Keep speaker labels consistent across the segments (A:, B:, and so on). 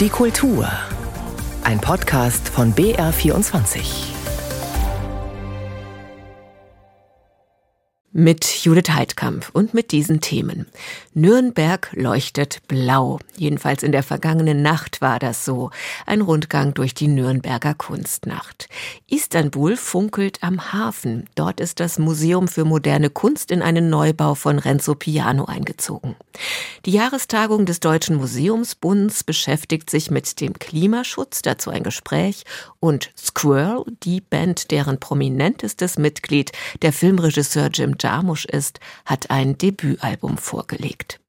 A: Die Kultur. Ein Podcast von BR24.
B: Mit Judith Heidkamp und mit diesen Themen. Nürnberg leuchtet blau. Jedenfalls in der vergangenen Nacht war das so. Ein Rundgang durch die Nürnberger Kunstnacht. Istanbul funkelt am Hafen. Dort ist das Museum für moderne Kunst in einen Neubau von Renzo Piano eingezogen. Die Jahrestagung des Deutschen Museumsbunds beschäftigt sich mit dem Klimaschutz, dazu ein Gespräch und Squirrel, die Band, deren prominentestes Mitglied der Filmregisseur Jim Jarmusch ist, hat ein Debütalbum vorgelegt.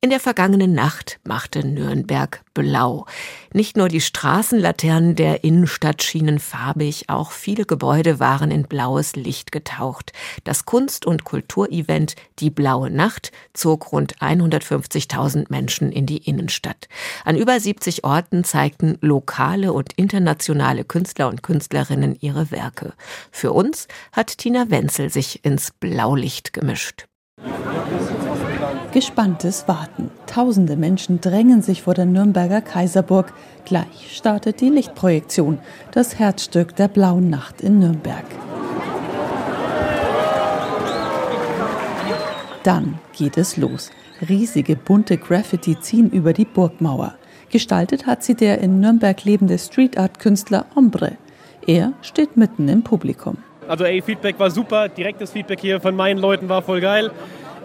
B: In der vergangenen Nacht machte Nürnberg blau. Nicht nur die Straßenlaternen der Innenstadt schienen farbig, auch viele Gebäude waren in blaues Licht getaucht. Das Kunst- und Kulturevent Die Blaue Nacht zog rund 150.000 Menschen in die Innenstadt. An über 70 Orten zeigten lokale und internationale Künstler und Künstlerinnen ihre Werke. Für uns hat Tina Wenzel sich ins Blaulicht gemischt.
C: Gespanntes Warten. Tausende Menschen drängen sich vor der Nürnberger Kaiserburg. Gleich startet die Lichtprojektion, das Herzstück der blauen Nacht in Nürnberg. Dann geht es los. Riesige bunte Graffiti ziehen über die Burgmauer. Gestaltet hat sie der in Nürnberg lebende Street Art Künstler Ombre. Er steht mitten im Publikum.
D: Also ey, Feedback war super, direktes Feedback hier von meinen Leuten war voll geil.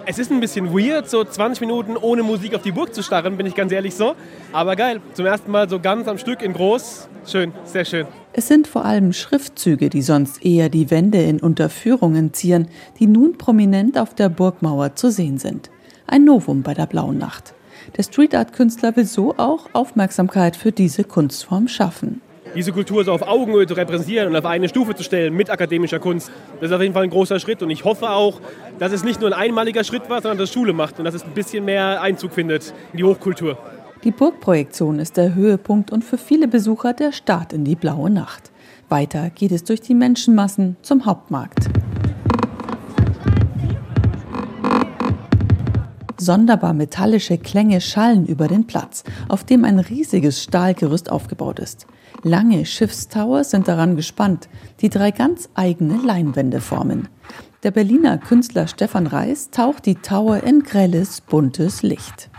D: Es ist ein bisschen weird, so 20 Minuten ohne Musik auf die Burg zu starren, bin ich ganz ehrlich so. Aber geil, zum ersten Mal so ganz am Stück in groß. Schön, sehr schön.
C: Es sind vor allem Schriftzüge, die sonst eher die Wände in Unterführungen zieren, die nun prominent auf der Burgmauer zu sehen sind. Ein Novum bei der Blauen Nacht. Der Street Art Künstler will so auch Aufmerksamkeit für diese Kunstform schaffen
D: diese Kultur so auf Augenhöhe zu repräsentieren und auf eine Stufe zu stellen mit akademischer Kunst. Das ist auf jeden Fall ein großer Schritt und ich hoffe auch, dass es nicht nur ein einmaliger Schritt war, sondern dass Schule macht und dass es ein bisschen mehr Einzug findet in die Hochkultur.
C: Die Burgprojektion ist der Höhepunkt und für viele Besucher der Start in die blaue Nacht. Weiter geht es durch die Menschenmassen zum Hauptmarkt. Sonderbar metallische Klänge schallen über den Platz, auf dem ein riesiges Stahlgerüst aufgebaut ist. Lange Schiffstower sind daran gespannt, die drei ganz eigene Leinwände formen. Der Berliner Künstler Stefan Reis taucht die Tower in grelles, buntes Licht.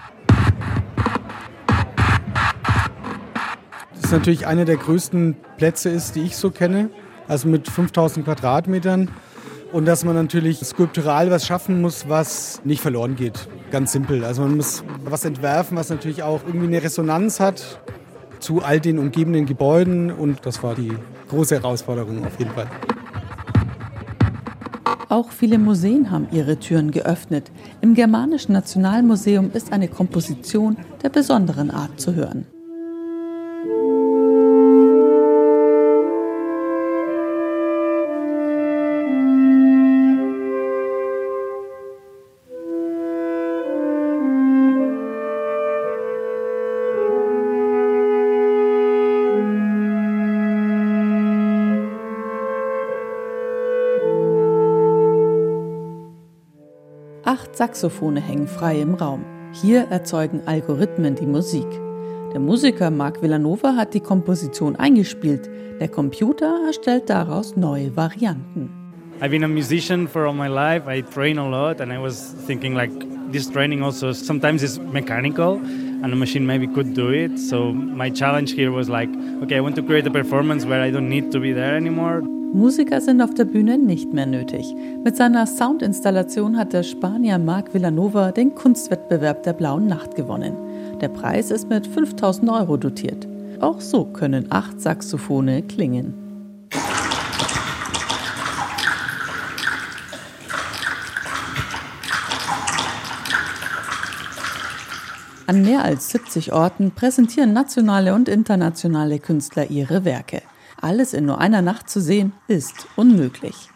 E: Das ist natürlich einer der größten Plätze ist, die ich so kenne. Also mit 5000 Quadratmetern. Und dass man natürlich skulptural was schaffen muss, was nicht verloren geht. Ganz simpel. Also man muss was entwerfen, was natürlich auch irgendwie eine Resonanz hat zu all den umgebenden Gebäuden und das war die große Herausforderung auf jeden Fall.
C: Auch viele Museen haben ihre Türen geöffnet. Im Germanischen Nationalmuseum ist eine Komposition der besonderen Art zu hören. 8 Saxophone hängen frei im Raum. Hier erzeugen Algorithmen die Musik. Der Musiker Marc Villanova hat die Komposition eingespielt. Der Computer erstellt daraus neue Varianten.
F: I've been a musician for all my life. I train a lot and I was thinking like this training also sometimes is mechanical and a machine maybe could do it. So my challenge here was like, okay, I want to create a performance where I don't need to be there anymore.
C: Musiker sind auf der Bühne nicht mehr nötig. Mit seiner Soundinstallation hat der Spanier Marc Villanova den Kunstwettbewerb der Blauen Nacht gewonnen. Der Preis ist mit 5000 Euro dotiert. Auch so können acht Saxophone klingen. An mehr als 70 Orten präsentieren nationale und internationale Künstler ihre Werke alles in nur einer Nacht zu sehen, ist unmöglich.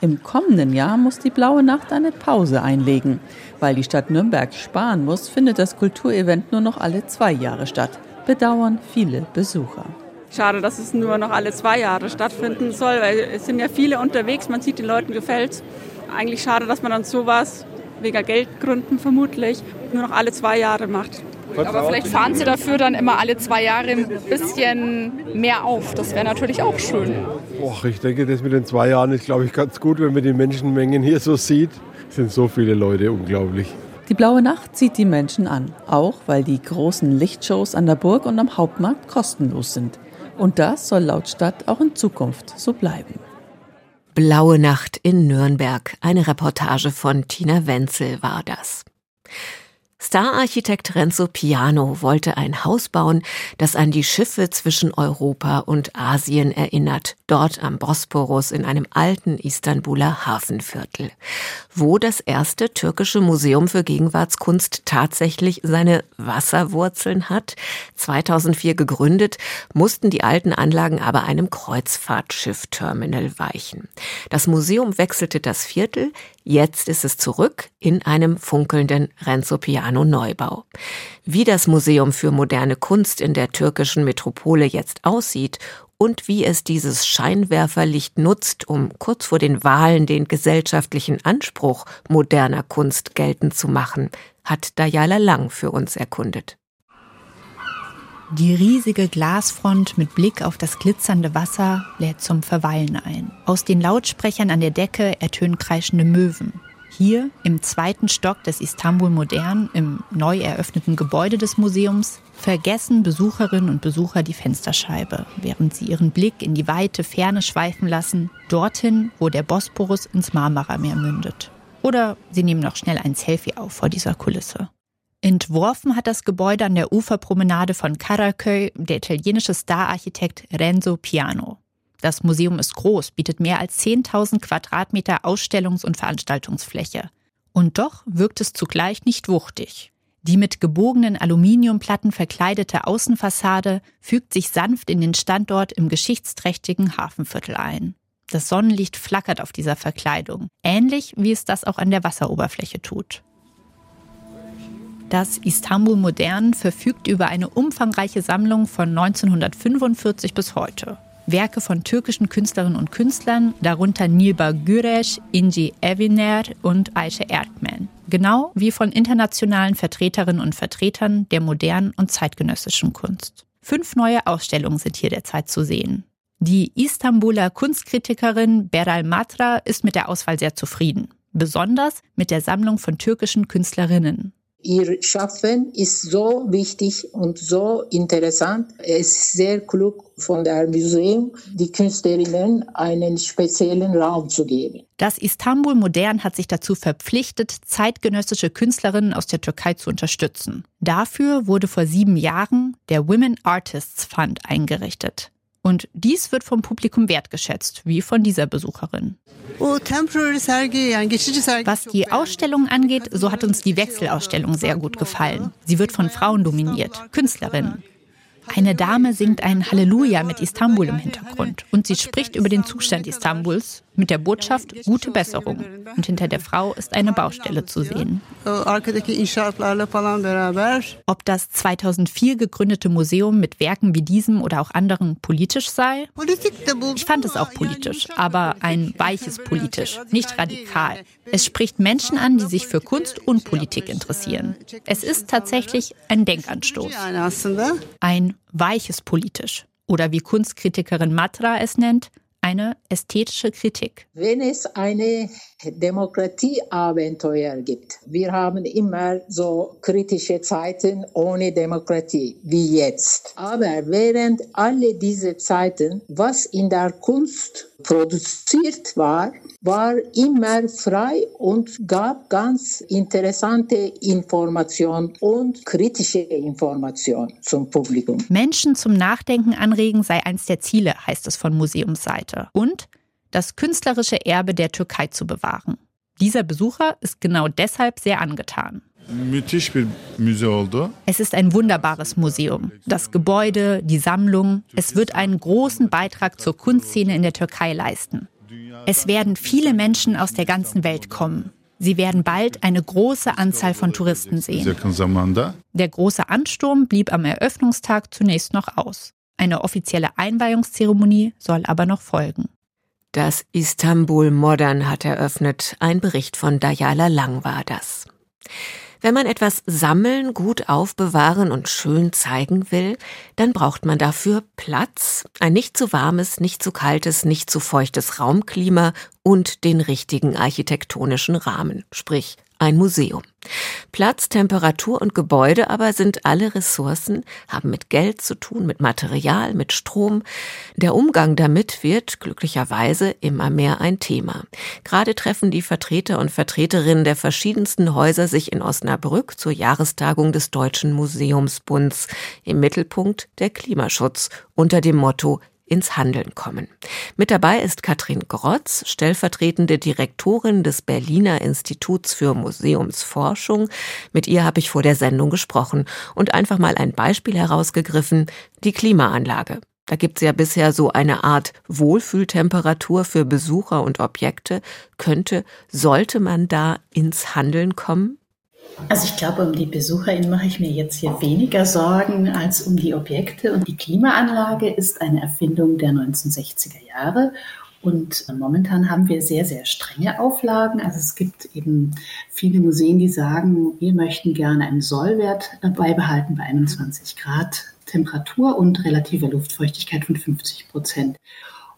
C: Im kommenden Jahr muss die Blaue Nacht eine Pause einlegen. Weil die Stadt Nürnberg sparen muss, findet das Kulturevent nur noch alle zwei Jahre statt. Bedauern viele Besucher.
G: Schade, dass es nur noch alle zwei Jahre stattfinden soll, weil es sind ja viele unterwegs, man sieht, den Leuten gefällt Eigentlich schade, dass man dann sowas, wegen Geldgründen vermutlich, nur noch alle zwei Jahre macht.
H: Aber vielleicht fahren sie dafür dann immer alle zwei Jahre ein bisschen mehr auf. Das wäre natürlich auch schön.
I: Och, ich denke, das mit den zwei Jahren ist, glaube ich, ganz gut, wenn man die Menschenmengen hier so sieht. Es sind so viele Leute, unglaublich.
C: Die blaue Nacht zieht die Menschen an, auch weil die großen Lichtshows an der Burg und am Hauptmarkt kostenlos sind. Und das soll laut Stadt auch in Zukunft so bleiben.
B: Blaue Nacht in Nürnberg. Eine Reportage von Tina Wenzel war das. Stararchitekt Renzo Piano wollte ein Haus bauen, das an die Schiffe zwischen Europa und Asien erinnert, dort am Bosporus in einem alten Istanbuler Hafenviertel, wo das erste türkische Museum für Gegenwartskunst tatsächlich seine Wasserwurzeln hat. 2004 gegründet, mussten die alten Anlagen aber einem Kreuzfahrtschiffterminal weichen. Das Museum wechselte das Viertel, Jetzt ist es zurück in einem funkelnden Renzo Piano Neubau. Wie das Museum für moderne Kunst in der türkischen Metropole jetzt aussieht und wie es dieses Scheinwerferlicht nutzt, um kurz vor den Wahlen den gesellschaftlichen Anspruch moderner Kunst geltend zu machen, hat Dayala Lang für uns erkundet.
J: Die riesige Glasfront mit Blick auf das glitzernde Wasser lädt zum Verweilen ein. Aus den Lautsprechern an der Decke ertönen kreischende Möwen. Hier im zweiten Stock des Istanbul Modern, im neu eröffneten Gebäude des Museums, vergessen Besucherinnen und Besucher die Fensterscheibe, während sie ihren Blick in die weite Ferne schweifen lassen, dorthin, wo der Bosporus ins Marmarameer mündet. Oder sie nehmen noch schnell ein Selfie auf vor dieser Kulisse. Entworfen hat das Gebäude an der Uferpromenade von Karaköy der italienische Stararchitekt Renzo Piano. Das Museum ist groß, bietet mehr als 10.000 Quadratmeter Ausstellungs- und Veranstaltungsfläche. Und doch wirkt es zugleich nicht wuchtig. Die mit gebogenen Aluminiumplatten verkleidete Außenfassade fügt sich sanft in den Standort im geschichtsträchtigen Hafenviertel ein. Das Sonnenlicht flackert auf dieser Verkleidung, ähnlich wie es das auch an der Wasseroberfläche tut. Das Istanbul Modern verfügt über eine umfangreiche Sammlung von 1945 bis heute. Werke von türkischen Künstlerinnen und Künstlern, darunter Nilba Güreş, Inci Eviner und Ayşe Erdmann. Genau wie von internationalen Vertreterinnen und Vertretern der modernen und zeitgenössischen Kunst. Fünf neue Ausstellungen sind hier derzeit zu sehen. Die Istanbuler Kunstkritikerin Beral Matra ist mit der Auswahl sehr zufrieden. Besonders mit der Sammlung von türkischen Künstlerinnen.
K: Ihr Schaffen ist so wichtig und so interessant. Es ist sehr klug von der Museum, die Künstlerinnen einen speziellen Raum zu geben.
J: Das Istanbul Modern hat sich dazu verpflichtet, zeitgenössische Künstlerinnen aus der Türkei zu unterstützen. Dafür wurde vor sieben Jahren der Women Artists Fund eingerichtet. Und dies wird vom Publikum wertgeschätzt, wie von dieser Besucherin. Was die Ausstellung angeht, so hat uns die Wechselausstellung sehr gut gefallen. Sie wird von Frauen dominiert, Künstlerinnen. Eine Dame singt ein Halleluja mit Istanbul im Hintergrund und sie spricht über den Zustand Istanbuls mit der Botschaft gute Besserung. Und hinter der Frau ist eine Baustelle zu sehen. Ob das 2004 gegründete Museum mit Werken wie diesem oder auch anderen politisch sei? Ich fand es auch politisch, aber ein weiches politisch, nicht radikal. Es spricht Menschen an, die sich für Kunst und Politik interessieren. Es ist tatsächlich ein Denkanstoß. Ein weiches politisch. Oder wie Kunstkritikerin Matra es nennt, eine ästhetische Kritik.
K: Wenn es eine Demokratieabenteuer gibt, wir haben immer so kritische Zeiten ohne Demokratie, wie jetzt. Aber während alle diese Zeiten, was in der Kunst produziert war, war immer frei und gab ganz interessante Informationen und kritische Informationen zum Publikum.
J: Menschen zum Nachdenken anregen sei eins der Ziele, heißt es von Museumsseite. Und das künstlerische Erbe der Türkei zu bewahren. Dieser Besucher ist genau deshalb sehr angetan. Es ist ein wunderbares Museum. Das Gebäude, die Sammlung, es wird einen großen Beitrag zur Kunstszene in der Türkei leisten. Es werden viele Menschen aus der ganzen Welt kommen. Sie werden bald eine große Anzahl von Touristen sehen. Der große Ansturm blieb am Eröffnungstag zunächst noch aus. Eine offizielle Einweihungszeremonie soll aber noch folgen.
B: Das Istanbul Modern hat eröffnet. Ein Bericht von Dayala Lang war das. Wenn man etwas sammeln, gut aufbewahren und schön zeigen will, dann braucht man dafür Platz, ein nicht zu warmes, nicht zu kaltes, nicht zu feuchtes Raumklima und den richtigen architektonischen Rahmen, sprich ein Museum. Platz, Temperatur und Gebäude aber sind alle Ressourcen, haben mit Geld zu tun, mit Material, mit Strom. Der Umgang damit wird glücklicherweise immer mehr ein Thema. Gerade treffen die Vertreter und Vertreterinnen der verschiedensten Häuser sich in Osnabrück zur Jahrestagung des Deutschen Museumsbunds. Im Mittelpunkt der Klimaschutz unter dem Motto ins Handeln kommen. Mit dabei ist Katrin Grotz, stellvertretende Direktorin des Berliner Instituts für Museumsforschung. Mit ihr habe ich vor der Sendung gesprochen und einfach mal ein Beispiel herausgegriffen, die Klimaanlage. Da gibt es ja bisher so eine Art Wohlfühltemperatur für Besucher und Objekte. Könnte, sollte man da ins Handeln kommen?
L: Also ich glaube, um die BesucherInnen mache ich mir jetzt hier weniger Sorgen als um die Objekte. Und die Klimaanlage ist eine Erfindung der 1960er Jahre. Und momentan haben wir sehr, sehr strenge Auflagen. Also es gibt eben viele Museen, die sagen, wir möchten gerne einen Sollwert beibehalten bei 21 Grad Temperatur und relativer Luftfeuchtigkeit von 50 Prozent.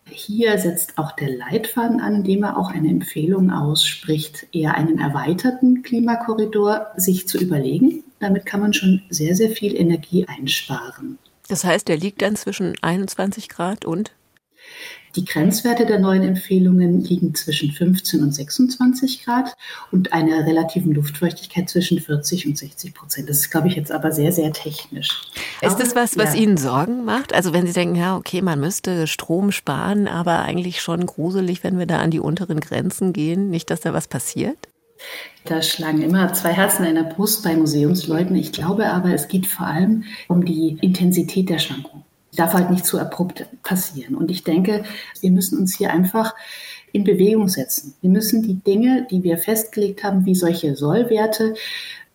L: Hier setzt auch der Leitfaden an, indem er auch eine Empfehlung ausspricht, eher einen erweiterten Klimakorridor sich zu überlegen. Damit kann man schon sehr, sehr viel Energie einsparen.
B: Das heißt, der liegt dann zwischen 21 Grad und
L: die Grenzwerte der neuen Empfehlungen liegen zwischen 15 und 26 Grad und einer relativen Luftfeuchtigkeit zwischen 40 und 60 Prozent. Das ist, glaube ich, jetzt aber sehr, sehr technisch.
B: Ist das was, was ja. Ihnen Sorgen macht? Also wenn Sie denken, ja, okay, man müsste Strom sparen, aber eigentlich schon gruselig, wenn wir da an die unteren Grenzen gehen, nicht, dass da was passiert?
L: Da schlagen immer zwei Herzen in der Brust bei Museumsleuten. Ich glaube aber, es geht vor allem um die Intensität der Schwankungen darf halt nicht zu abrupt passieren. Und ich denke, wir müssen uns hier einfach in Bewegung setzen. Wir müssen die Dinge, die wir festgelegt haben, wie solche Sollwerte,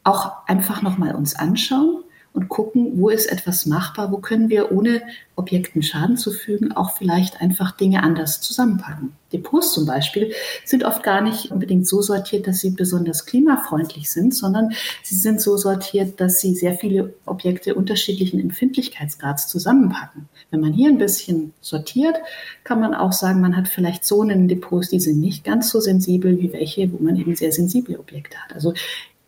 L: auch einfach nochmal uns anschauen und gucken, wo ist etwas machbar, wo können wir, ohne Objekten Schaden zu fügen, auch vielleicht einfach Dinge anders zusammenpacken. Depots zum Beispiel sind oft gar nicht unbedingt so sortiert, dass sie besonders klimafreundlich sind, sondern sie sind so sortiert, dass sie sehr viele Objekte unterschiedlichen Empfindlichkeitsgrads zusammenpacken. Wenn man hier ein bisschen sortiert, kann man auch sagen, man hat vielleicht Zonen in Depots, die sind nicht ganz so sensibel wie welche, wo man eben sehr sensible Objekte hat. Also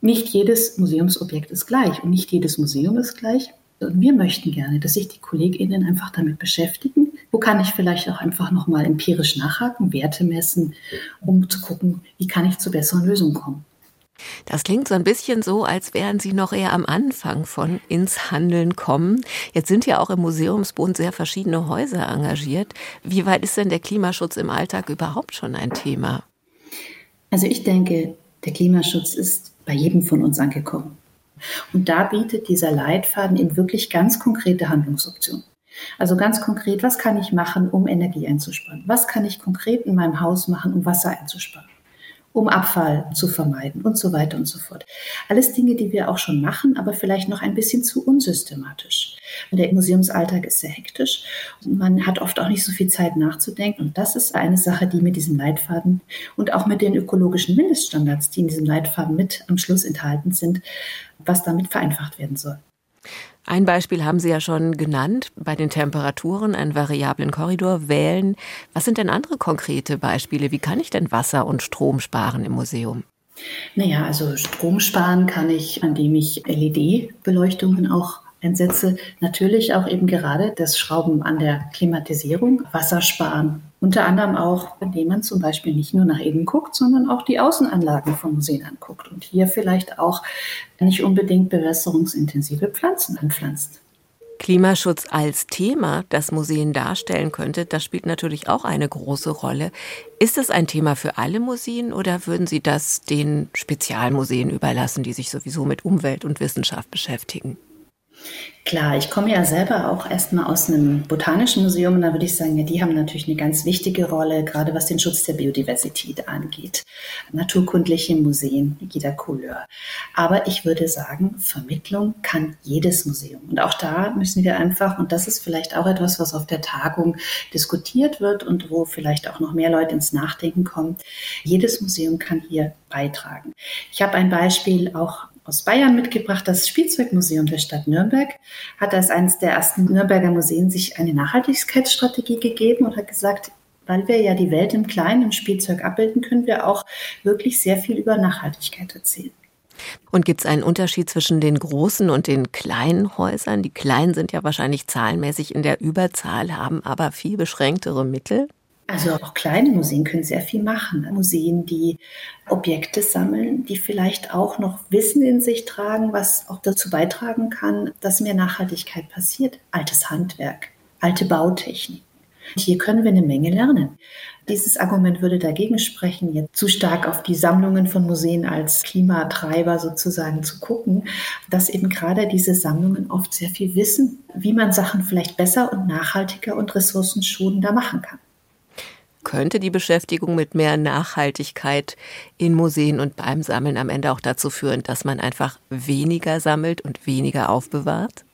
L: nicht jedes Museumsobjekt ist gleich und nicht jedes Museum ist gleich. Und wir möchten gerne, dass sich die KollegInnen einfach damit beschäftigen. Wo kann ich vielleicht auch einfach nochmal empirisch nachhaken, Werte messen, um zu gucken, wie kann ich zu besseren Lösungen kommen.
B: Das klingt so ein bisschen so, als wären Sie noch eher am Anfang von ins Handeln kommen. Jetzt sind ja auch im Museumsbund sehr verschiedene Häuser engagiert. Wie weit ist denn der Klimaschutz im Alltag überhaupt schon ein Thema?
L: Also ich denke, der Klimaschutz ist bei jedem von uns angekommen. Und da bietet dieser Leitfaden eben wirklich ganz konkrete Handlungsoptionen. Also ganz konkret, was kann ich machen, um Energie einzusparen? Was kann ich konkret in meinem Haus machen, um Wasser einzusparen? Um Abfall zu vermeiden und so weiter und so fort. Alles Dinge, die wir auch schon machen, aber vielleicht noch ein bisschen zu unsystematisch. Der Museumsalltag ist sehr hektisch und man hat oft auch nicht so viel Zeit nachzudenken. Und das ist eine Sache, die mit diesem Leitfaden und auch mit den ökologischen Mindeststandards, die in diesem Leitfaden mit am Schluss enthalten sind, was damit vereinfacht werden soll.
B: Ein Beispiel haben Sie ja schon genannt, bei den Temperaturen einen variablen Korridor wählen. Was sind denn andere konkrete Beispiele? Wie kann ich denn Wasser und Strom sparen im Museum?
L: Naja, also Strom sparen kann ich, indem ich LED-Beleuchtungen auch einsetze. Natürlich auch eben gerade das Schrauben an der Klimatisierung, Wasser sparen, unter anderem auch, indem man zum Beispiel nicht nur nach innen guckt, sondern auch die Außenanlagen von Museen anguckt und hier vielleicht auch nicht unbedingt bewässerungsintensive Pflanzen anpflanzt.
B: Klimaschutz als Thema, das Museen darstellen könnte, das spielt natürlich auch eine große Rolle. Ist das ein Thema für alle Museen oder würden Sie das den Spezialmuseen überlassen, die sich sowieso mit Umwelt und Wissenschaft beschäftigen?
L: Klar, ich komme ja selber auch erstmal aus einem botanischen Museum und da würde ich sagen, ja, die haben natürlich eine ganz wichtige Rolle, gerade was den Schutz der Biodiversität angeht. Naturkundliche Museen jeder Couleur. Aber ich würde sagen, Vermittlung kann jedes Museum. Und auch da müssen wir einfach, und das ist vielleicht auch etwas, was auf der Tagung diskutiert wird und wo vielleicht auch noch mehr Leute ins Nachdenken kommen, jedes Museum kann hier beitragen. Ich habe ein Beispiel auch aus Bayern mitgebracht. Das Spielzeugmuseum der Stadt Nürnberg hat als eines der ersten Nürnberger Museen sich eine Nachhaltigkeitsstrategie gegeben und hat gesagt, weil wir ja die Welt im Kleinen im Spielzeug abbilden, können wir auch wirklich sehr viel über Nachhaltigkeit erzählen.
B: Und gibt es einen Unterschied zwischen den großen und den kleinen Häusern? Die kleinen sind ja wahrscheinlich zahlenmäßig in der Überzahl, haben aber viel beschränktere Mittel.
L: Also auch kleine Museen können sehr viel machen. Museen, die Objekte sammeln, die vielleicht auch noch Wissen in sich tragen, was auch dazu beitragen kann, dass mehr Nachhaltigkeit passiert. Altes Handwerk, alte Bautechnik. Hier können wir eine Menge lernen. Dieses Argument würde dagegen sprechen, jetzt zu stark auf die Sammlungen von Museen als Klimatreiber sozusagen zu gucken, dass eben gerade diese Sammlungen oft sehr viel wissen, wie man Sachen vielleicht besser und nachhaltiger und ressourcenschonender machen kann.
B: Könnte die Beschäftigung mit mehr Nachhaltigkeit in Museen und beim Sammeln am Ende auch dazu führen, dass man einfach weniger sammelt und weniger aufbewahrt?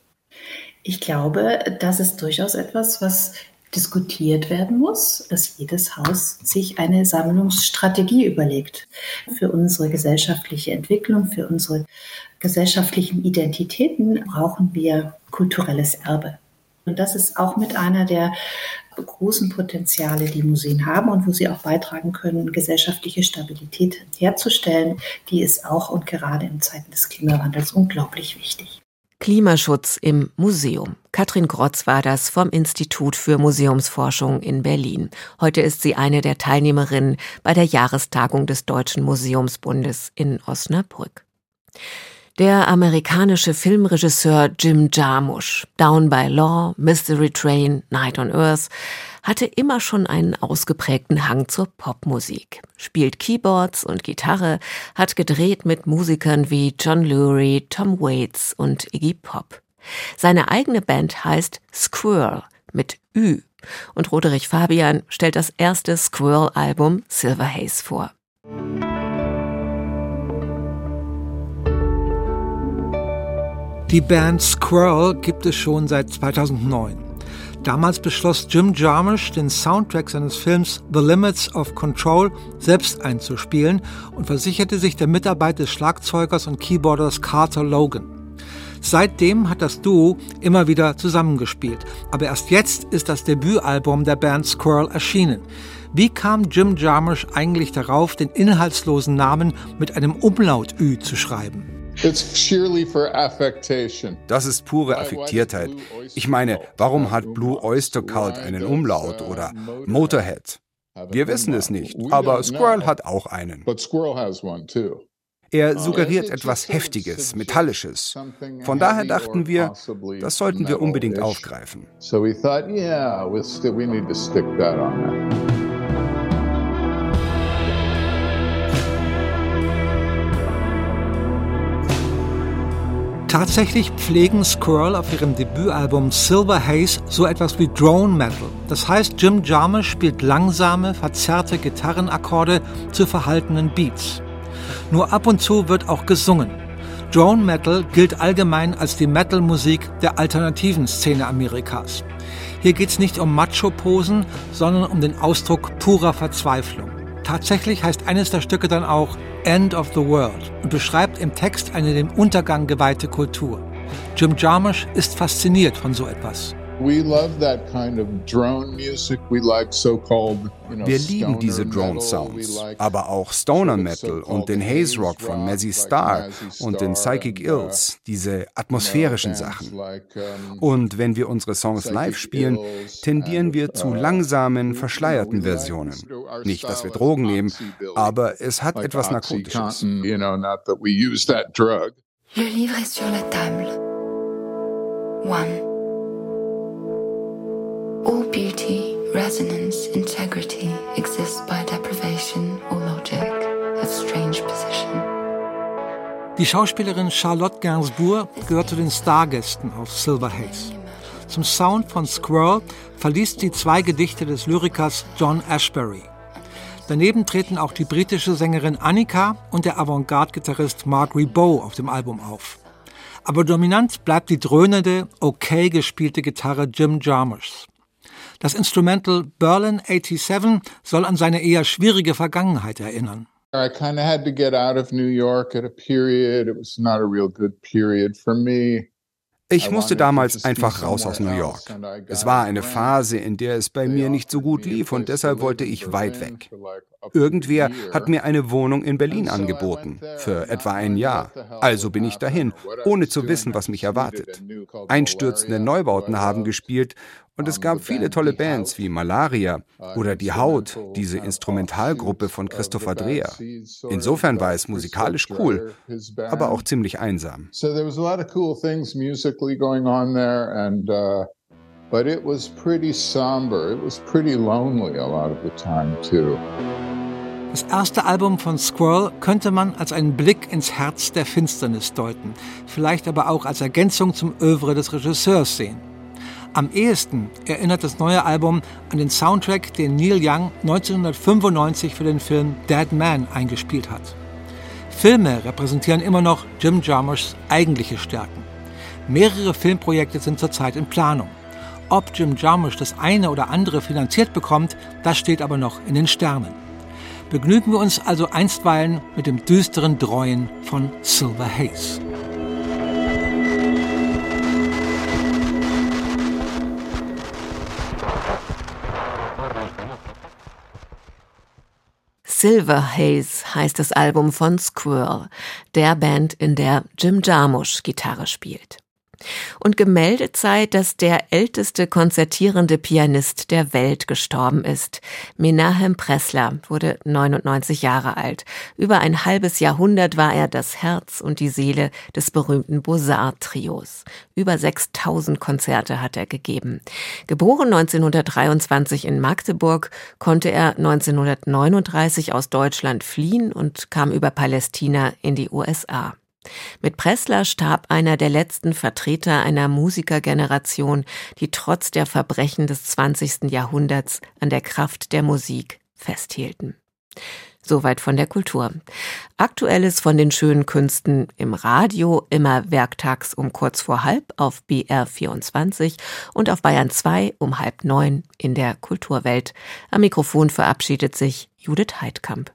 L: Ich glaube, das ist durchaus etwas, was diskutiert werden muss, dass jedes Haus sich eine Sammlungsstrategie überlegt. Für unsere gesellschaftliche Entwicklung, für unsere gesellschaftlichen Identitäten brauchen wir kulturelles Erbe. Und das ist auch mit einer der großen Potenziale, die Museen haben und wo sie auch beitragen können, gesellschaftliche Stabilität herzustellen. Die ist auch und gerade in Zeiten des Klimawandels unglaublich wichtig.
B: Klimaschutz im Museum. Katrin Grotz war das vom Institut für Museumsforschung in Berlin. Heute ist sie eine der Teilnehmerinnen bei der Jahrestagung des Deutschen Museumsbundes in Osnabrück. Der amerikanische Filmregisseur Jim Jarmusch, Down by Law, Mystery Train, Night on Earth, hatte immer schon einen ausgeprägten Hang zur Popmusik, spielt Keyboards und Gitarre, hat gedreht mit Musikern wie John Lurie, Tom Waits und Iggy Pop. Seine eigene Band heißt Squirrel mit Ü und Roderich Fabian stellt das erste Squirrel-Album Silver Haze vor.
M: Die Band Squirrel gibt es schon seit 2009. Damals beschloss Jim Jarmusch, den Soundtrack seines Films The Limits of Control selbst einzuspielen und versicherte sich der Mitarbeit des Schlagzeugers und Keyboarders Carter Logan. Seitdem hat das Duo immer wieder zusammengespielt, aber erst jetzt ist das Debütalbum der Band Squirrel erschienen. Wie kam Jim Jarmusch eigentlich darauf, den inhaltslosen Namen mit einem Umlaut-Ü zu schreiben?
N: Das ist pure Affektiertheit. Ich meine, warum hat Blue Oyster Cult einen Umlaut oder Motorhead? Wir wissen es nicht, aber Squirrel hat auch einen. Er suggeriert etwas Heftiges, Metallisches. Von daher dachten wir, das sollten wir unbedingt aufgreifen. So we thought, yeah, we need to stick that on there.
M: Tatsächlich pflegen Squirrel auf ihrem Debütalbum Silver Haze so etwas wie Drone Metal. Das heißt, Jim Jarmusch spielt langsame, verzerrte Gitarrenakkorde zu verhaltenen Beats. Nur ab und zu wird auch gesungen. Drone Metal gilt allgemein als die Metal-Musik der alternativen Szene Amerikas. Hier geht es nicht um Macho-Posen, sondern um den Ausdruck purer Verzweiflung. Tatsächlich heißt eines der Stücke dann auch End of the World und beschreibt im Text eine dem Untergang geweihte Kultur. Jim Jarmusch ist fasziniert von so etwas.
N: Wir lieben diese Drone-Sounds, aber auch Stoner Metal und den Haze Rock von Mazzy Star und den Psychic Ills, diese atmosphärischen Sachen. Und wenn wir unsere Songs live spielen, tendieren wir zu uh, langsamen, verschleierten Versionen. Nicht, dass wir Drogen nehmen, aber es hat etwas Narkotisches. Le livre est sur la table. One. Resonance, integrity exists by deprivation or logic of strange position.
M: Die Schauspielerin Charlotte Gainsbourg gehört zu den Stargästen auf Silver Haze. Zum Sound von Squirrel verliest sie zwei Gedichte des Lyrikers John Ashbery. Daneben treten auch die britische Sängerin Annika und der Avantgarde-Gitarrist Mark Ribot auf dem Album auf. Aber dominant bleibt die dröhnende, okay gespielte Gitarre Jim Jarmuschs. Das Instrumental Berlin 87 soll an seine eher schwierige Vergangenheit erinnern.
O: I kind of had to get out of New York at a period. It was not a real good period for me.
N: Ich musste damals einfach raus aus New York. Es war eine Phase, in der es bei mir nicht so gut lief und deshalb wollte ich weit weg. Irgendwer hat mir eine Wohnung in Berlin angeboten, für etwa ein Jahr. Also bin ich dahin, ohne zu wissen, was mich erwartet. Einstürzende Neubauten haben gespielt und es gab viele tolle Bands wie Malaria oder Die Haut, diese Instrumentalgruppe von Christopher Dreher. Insofern war es musikalisch cool, aber auch ziemlich einsam. So there was a lot of cool things musically going on there and uh, but it was pretty somber. It was pretty lonely a lot of the time too.
M: Das erste Album von Squirrel könnte man als einen Blick ins Herz der Finsternis deuten, vielleicht aber auch als Ergänzung zum Övre des Regisseurs sehen. Am ehesten erinnert das neue Album an den Soundtrack, den Neil Young 1995 für den Film Dead Man eingespielt hat. Filme repräsentieren immer noch Jim Jarmuschs eigentliche Stärken. Mehrere Filmprojekte sind zurzeit in Planung. Ob Jim Jarmusch das eine oder andere finanziert bekommt, das steht aber noch in den Sternen. Begnügen wir uns also einstweilen mit dem düsteren Dreuen von Silver Haze.
B: Silver Haze heißt das Album von Squirrel, der Band, in der Jim Jarmusch Gitarre spielt. Und gemeldet sei, dass der älteste konzertierende Pianist der Welt gestorben ist. Menahem Pressler wurde 99 Jahre alt. Über ein halbes Jahrhundert war er das Herz und die Seele des berühmten Beaux-Arts-Trios. Über 6000 Konzerte hat er gegeben. Geboren 1923 in Magdeburg, konnte er 1939 aus Deutschland fliehen und kam über Palästina in die USA. Mit Pressler starb einer der letzten Vertreter einer Musikergeneration, die trotz der Verbrechen des 20. Jahrhunderts an der Kraft der Musik festhielten. Soweit von der Kultur. Aktuelles von den schönen Künsten im Radio, immer werktags um kurz vor halb auf BR 24 und auf Bayern 2 um halb neun in der Kulturwelt. Am Mikrofon verabschiedet sich Judith Heidkamp.